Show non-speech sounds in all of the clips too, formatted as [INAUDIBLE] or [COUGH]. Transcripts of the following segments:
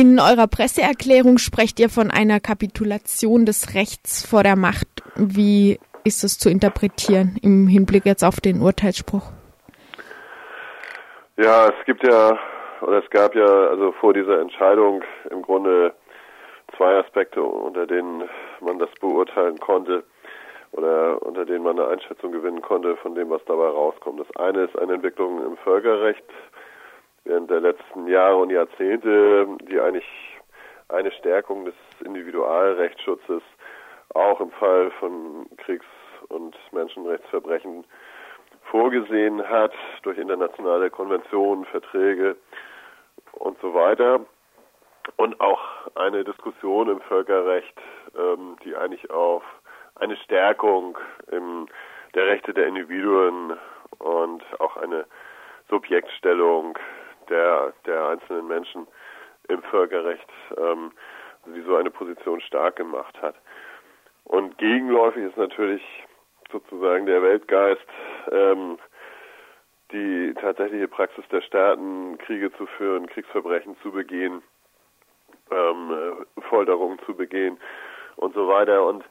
In eurer Presseerklärung sprecht ihr von einer Kapitulation des Rechts vor der Macht. Wie ist das zu interpretieren im Hinblick jetzt auf den Urteilsspruch? Ja, es gibt ja, oder es gab ja also vor dieser Entscheidung im Grunde zwei Aspekte, unter denen man das beurteilen konnte oder unter denen man eine Einschätzung gewinnen konnte von dem, was dabei rauskommt. Das eine ist eine Entwicklung im Völkerrecht während der letzten Jahre und Jahrzehnte, die eigentlich eine Stärkung des Individualrechtsschutzes auch im Fall von Kriegs- und Menschenrechtsverbrechen vorgesehen hat durch internationale Konventionen, Verträge und so weiter. Und auch eine Diskussion im Völkerrecht, ähm, die eigentlich auf eine Stärkung im, der Rechte der Individuen und auch eine Subjektstellung der, der einzelnen Menschen im Völkerrecht, ähm, die so eine Position stark gemacht hat. Und gegenläufig ist natürlich sozusagen der Weltgeist, ähm, die tatsächliche Praxis der Staaten, Kriege zu führen, Kriegsverbrechen zu begehen, ähm, Folterungen zu begehen und so weiter. Und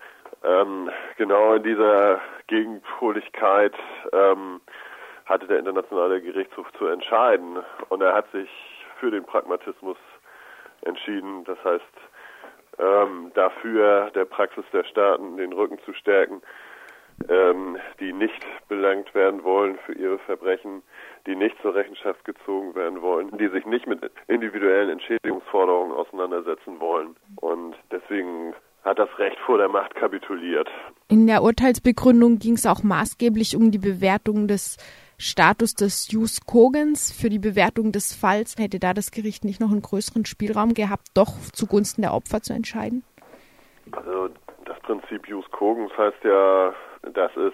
ähm, genau in dieser Gegenpoligkeit ähm, hatte der Internationale Gerichtshof zu entscheiden. Und er hat sich für den Pragmatismus entschieden. Das heißt, ähm, dafür der Praxis der Staaten den Rücken zu stärken, ähm, die nicht belangt werden wollen für ihre Verbrechen, die nicht zur Rechenschaft gezogen werden wollen, die sich nicht mit individuellen Entschädigungsforderungen auseinandersetzen wollen. Und deswegen hat das Recht vor der Macht kapituliert. In der Urteilsbegründung ging es auch maßgeblich um die Bewertung des Status des Jus Cogens für die Bewertung des Falls. Hätte da das Gericht nicht noch einen größeren Spielraum gehabt, doch zugunsten der Opfer zu entscheiden? Also das Prinzip Jus Cogens heißt ja, dass es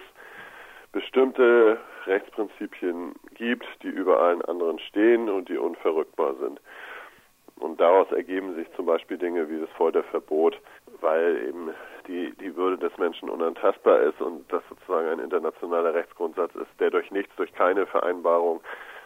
bestimmte Rechtsprinzipien gibt, die über allen anderen stehen und die unverrückbar sind. Und daraus ergeben sich zum Beispiel Dinge wie das Folterverbot, weil eben die, die Würde des Menschen unantastbar ist und das sozusagen ein internationaler Rechtsgrundsatz ist, der durch nichts, durch keine Vereinbarung,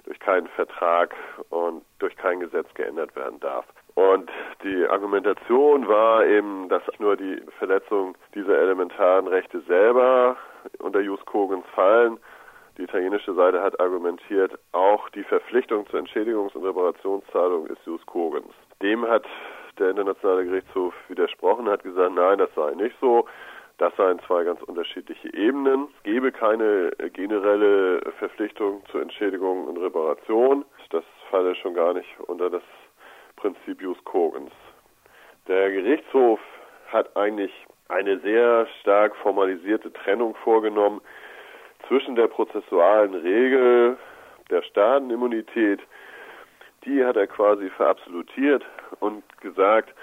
durch keinen Vertrag und durch kein Gesetz geändert werden darf. Und die Argumentation war eben, dass nur die Verletzung dieser elementaren Rechte selber unter Jus Cogens fallen. Die italienische Seite hat argumentiert, auch die Verpflichtung zur Entschädigungs- und Reparationszahlung ist Jus Cogens. Dem hat der Internationale Gerichtshof widersprochen, hat gesagt, nein, das sei nicht so. Das seien zwei ganz unterschiedliche Ebenen. Es gebe keine generelle Verpflichtung zur Entschädigung und Reparation. Das falle schon gar nicht unter das Prinzip Jus Cogens. Der Gerichtshof hat eigentlich eine sehr stark formalisierte Trennung vorgenommen zwischen der prozessualen Regel der Staatenimmunität die hat er quasi verabsolutiert und gesagt,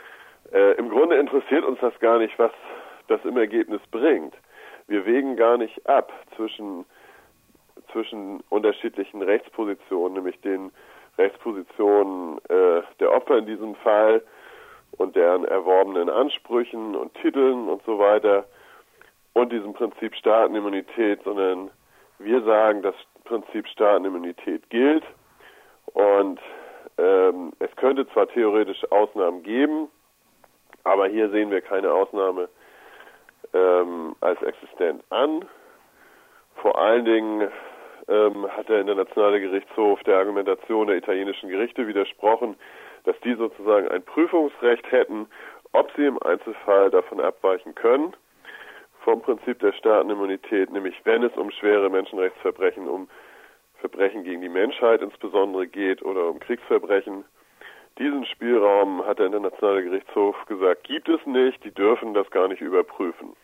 äh, im Grunde interessiert uns das gar nicht, was das im Ergebnis bringt. Wir wägen gar nicht ab zwischen, zwischen unterschiedlichen Rechtspositionen, nämlich den Rechtspositionen äh, der Opfer in diesem Fall und deren erworbenen Ansprüchen und Titeln und so weiter und diesem Prinzip Staatenimmunität, sondern wir sagen, das Prinzip Staatenimmunität gilt und ähm, es könnte zwar theoretisch Ausnahmen geben, aber hier sehen wir keine Ausnahme ähm, als existent an. Vor allen Dingen ähm, hat der Internationale Gerichtshof der Argumentation der italienischen Gerichte widersprochen, dass die sozusagen ein Prüfungsrecht hätten, ob sie im Einzelfall davon abweichen können vom Prinzip der Staatenimmunität, nämlich wenn es um schwere Menschenrechtsverbrechen, um Verbrechen gegen die Menschheit insbesondere geht oder um Kriegsverbrechen. Diesen Spielraum hat der Internationale Gerichtshof gesagt, gibt es nicht, die dürfen das gar nicht überprüfen.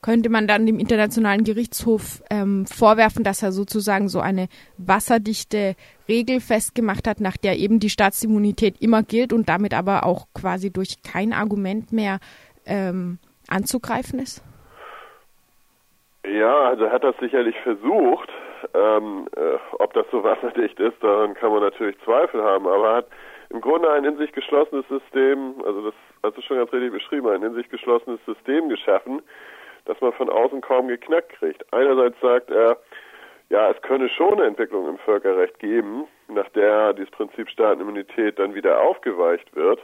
Könnte man dann dem Internationalen Gerichtshof ähm, vorwerfen, dass er sozusagen so eine wasserdichte Regel festgemacht hat, nach der eben die Staatsimmunität immer gilt und damit aber auch quasi durch kein Argument mehr ähm, anzugreifen ist? Ja, also er hat das sicherlich versucht. Ähm, äh, ob das so [LAUGHS] wasserdicht ist, daran kann man natürlich Zweifel haben, aber er hat im Grunde ein in sich geschlossenes System, also das hast du schon ganz richtig beschrieben, ein in sich geschlossenes System geschaffen, das man von außen kaum geknackt kriegt. Einerseits sagt er, ja, es könne schon eine Entwicklung im Völkerrecht geben, nach der dieses Prinzip Staatenimmunität dann wieder aufgeweicht wird.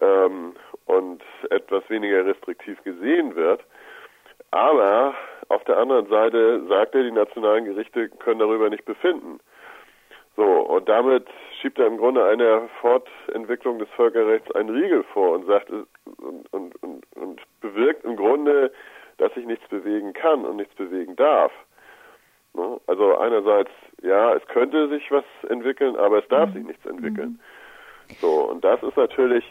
ähm, und etwas weniger restriktiv gesehen wird. Aber auf der anderen Seite sagt er, die nationalen Gerichte können darüber nicht befinden. So, und damit schiebt er im Grunde einer Fortentwicklung des Völkerrechts einen Riegel vor und sagt und, und, und, und bewirkt im Grunde, dass sich nichts bewegen kann und nichts bewegen darf. Ne? Also einerseits, ja, es könnte sich was entwickeln, aber es darf mhm. sich nichts entwickeln. Mhm. So, und das ist natürlich,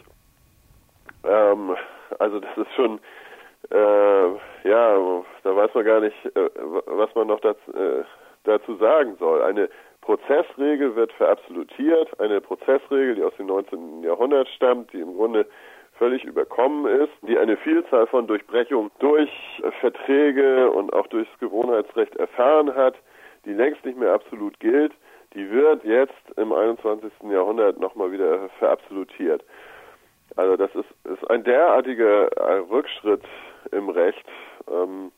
ähm, also das ist schon, äh, ja, da weiß man gar nicht, äh, was man noch dazu, äh, dazu sagen soll. Eine Prozessregel wird verabsolutiert, eine Prozessregel, die aus dem 19. Jahrhundert stammt, die im Grunde völlig überkommen ist, die eine Vielzahl von Durchbrechungen durch Verträge und auch durchs Gewohnheitsrecht erfahren hat, die längst nicht mehr absolut gilt, die wird jetzt im 21. Jahrhundert nochmal wieder verabsolutiert. Also das ist, ist ein derartiger Rückschritt im Recht ähm,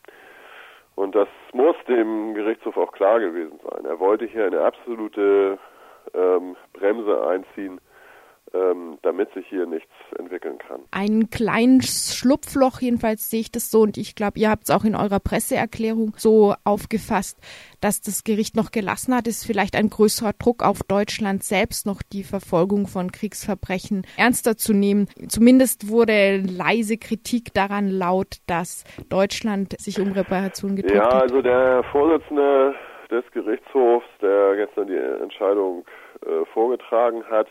und das muss dem Gerichtshof auch klar gewesen sein. Er wollte hier eine absolute ähm, Bremse einziehen damit sich hier nichts entwickeln kann. Ein kleines Schlupfloch, jedenfalls sehe ich das so und ich glaube, ihr habt es auch in eurer Presseerklärung so aufgefasst, dass das Gericht noch gelassen hat, ist vielleicht ein größerer Druck auf Deutschland selbst noch die Verfolgung von Kriegsverbrechen ernster zu nehmen. Zumindest wurde leise Kritik daran laut, dass Deutschland sich um Reparation gedrückt hat. Ja, also der Vorsitzende des Gerichtshofs, der gestern die Entscheidung äh, vorgetragen hat,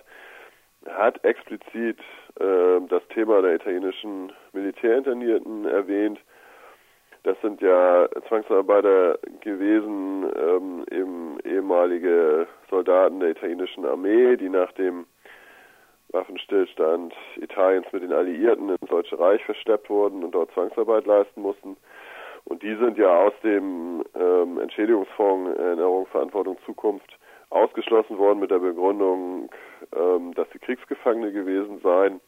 hat explizit äh, das Thema der italienischen Militärinternierten erwähnt. Das sind ja Zwangsarbeiter gewesen, ähm, eben ehemalige Soldaten der italienischen Armee, die nach dem Waffenstillstand Italiens mit den Alliierten ins Deutsche Reich verschleppt wurden und dort Zwangsarbeit leisten mussten. Und die sind ja aus dem ähm, Entschädigungsfonds Erinnerung, Verantwortung, Zukunft ausgeschlossen worden mit der Begründung, ähm, dass sie Kriegsgefangene gewesen seien.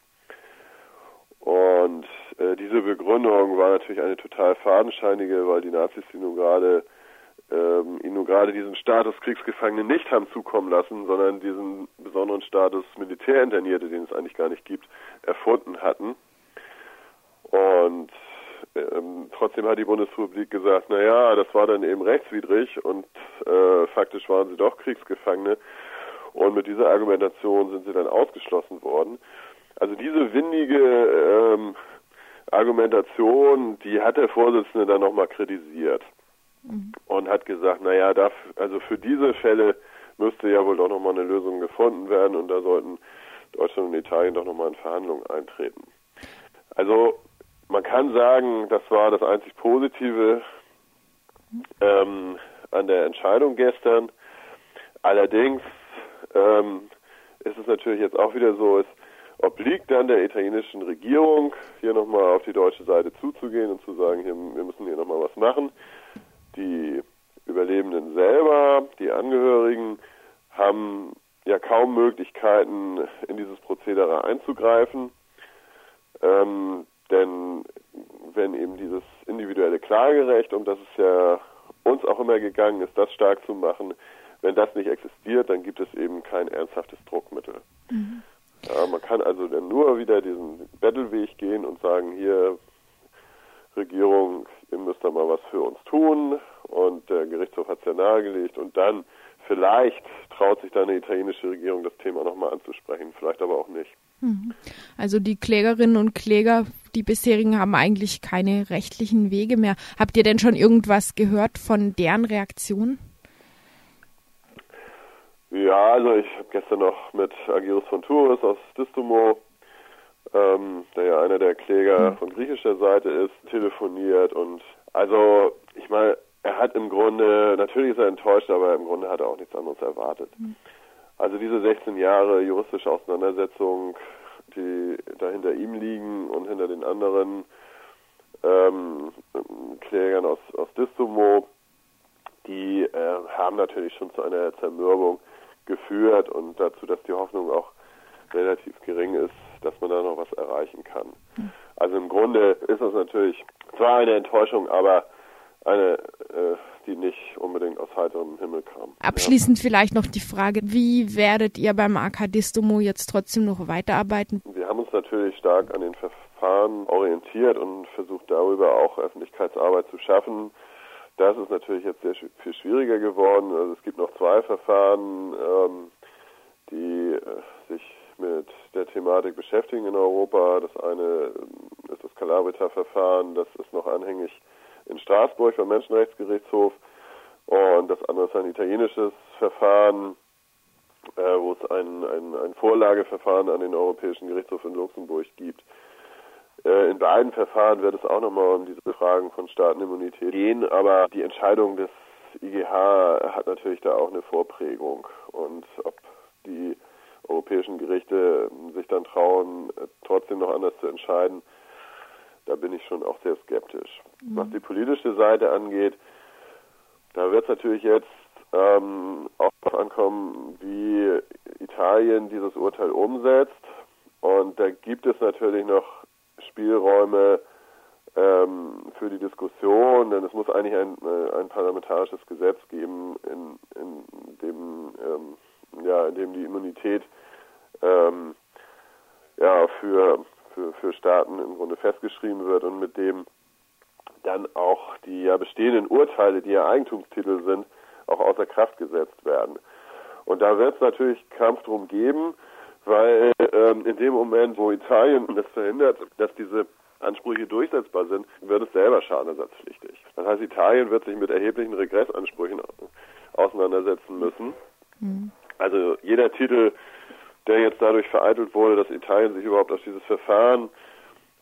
Und äh, diese Begründung war natürlich eine total fadenscheinige, weil die Nazis sie nun gerade ähm, ihnen nun gerade diesen Status Kriegsgefangene nicht haben zukommen lassen, sondern diesen besonderen Status Militärinternierte, den es eigentlich gar nicht gibt, erfunden hatten. Und ähm, trotzdem hat die Bundesrepublik gesagt, na ja, das war dann eben rechtswidrig und äh, faktisch waren sie doch Kriegsgefangene. Und mit dieser Argumentation sind sie dann ausgeschlossen worden. Also diese windige ähm, Argumentation, die hat der Vorsitzende dann nochmal kritisiert mhm. und hat gesagt, naja, also für diese Fälle müsste ja wohl doch nochmal eine Lösung gefunden werden und da sollten Deutschland und Italien doch nochmal in Verhandlungen eintreten. Also man kann sagen, das war das einzig Positive ähm, an der Entscheidung gestern. Allerdings ähm, ist es natürlich jetzt auch wieder so, es obliegt dann der italienischen Regierung, hier nochmal auf die deutsche Seite zuzugehen und zu sagen, hier, wir müssen hier nochmal was machen. Die Überlebenden selber, die Angehörigen, haben ja kaum Möglichkeiten, in dieses Prozedere einzugreifen. Ähm, denn wenn eben dieses individuelle Klagerecht, um das es ja uns auch immer gegangen ist, das stark zu machen, wenn das nicht existiert, dann gibt es eben kein ernsthaftes Druckmittel. Mhm. Ja, man kann also dann nur wieder diesen Bettelweg gehen und sagen, hier, Regierung, ihr müsst da mal was für uns tun und der Gerichtshof hat es ja nahegelegt und dann vielleicht traut sich dann die italienische Regierung das Thema nochmal anzusprechen, vielleicht aber auch nicht. Mhm. Also die Klägerinnen und Kläger, die bisherigen, haben eigentlich keine rechtlichen Wege mehr. Habt ihr denn schon irgendwas gehört von deren Reaktion? Ja, also ich habe gestern noch mit Agirus von Tours aus Distomo, ähm, der ja einer der Kläger mhm. von griechischer Seite ist, telefoniert und also ich meine, er hat im Grunde, natürlich ist er enttäuscht, aber im Grunde hat er auch nichts anderes erwartet. Mhm. Also diese 16 Jahre juristische Auseinandersetzung, die da hinter ihm liegen und hinter den anderen ähm, Klägern aus, aus Distomo, die äh, haben natürlich schon zu einer Zermürbung geführt und dazu, dass die Hoffnung auch relativ gering ist, dass man da noch was erreichen kann. Hm. Also im Grunde ist das natürlich zwar eine Enttäuschung, aber eine, äh, die nicht unbedingt aus heiterem Himmel kam. Abschließend ja. vielleicht noch die Frage, wie werdet ihr beim Akadistomo jetzt trotzdem noch weiterarbeiten? Wir haben uns natürlich stark an den Verfahren orientiert und versucht darüber auch Öffentlichkeitsarbeit zu schaffen. Das ist natürlich jetzt sehr viel schwieriger geworden. Also es gibt noch zwei Verfahren, ähm, die äh, sich mit der Thematik beschäftigen in Europa. Das eine ist das Calabrita-Verfahren, das ist noch anhängig in Straßburg beim Menschenrechtsgerichtshof. Und das andere ist ein italienisches Verfahren, äh, wo es ein, ein, ein Vorlageverfahren an den Europäischen Gerichtshof in Luxemburg gibt. Äh, in beiden Verfahren wird es auch nochmal um diese Fragen von Staatenimmunität gehen, aber die Entscheidung des IGH hat natürlich da auch eine Vorprägung. Und ob die europäischen Gerichte sich dann trauen, trotzdem noch anders zu entscheiden, da bin ich schon auch sehr skeptisch. Mhm. Was die politische Seite angeht, da wird es natürlich jetzt ähm, auch darauf ankommen, wie Italien dieses Urteil umsetzt. Und da gibt es natürlich noch Spielräume ähm, für die Diskussion, denn es muss eigentlich ein, äh, ein parlamentarisches Gesetz geben, in, in dem ähm, ja, in dem die Immunität ähm, ja, für, für, für Staaten im Grunde festgeschrieben wird und mit dem dann auch die ja bestehenden Urteile, die ja Eigentumstitel sind, auch außer Kraft gesetzt werden. Und da wird es natürlich Kampf drum geben, weil ähm, in dem Moment, wo Italien das verhindert, dass diese Ansprüche durchsetzbar sind, wird es selber schadenersatzpflichtig. Das heißt, Italien wird sich mit erheblichen Regressansprüchen auseinandersetzen müssen. Mhm. Also jeder Titel, der jetzt dadurch vereitelt wurde, dass Italien sich überhaupt auf dieses Verfahren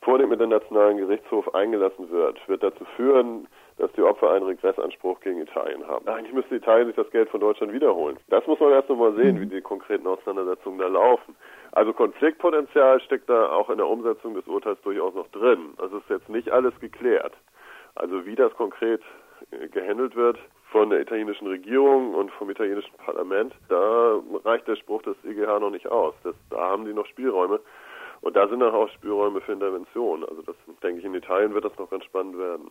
vor dem Internationalen Gerichtshof eingelassen wird, wird dazu führen, dass die Opfer einen Regressanspruch gegen Italien haben. Eigentlich müsste Italien sich das Geld von Deutschland wiederholen. Das muss man erst noch mal sehen, wie die konkreten Auseinandersetzungen da laufen. Also Konfliktpotenzial steckt da auch in der Umsetzung des Urteils durchaus noch drin. Also ist jetzt nicht alles geklärt. Also wie das konkret äh, gehandelt wird von der italienischen Regierung und vom italienischen Parlament, da reicht der Spruch des IGH noch nicht aus. Das, da haben die noch Spielräume. Und da sind auch Spielräume für Intervention. Also das denke ich, in Italien wird das noch ganz spannend werden.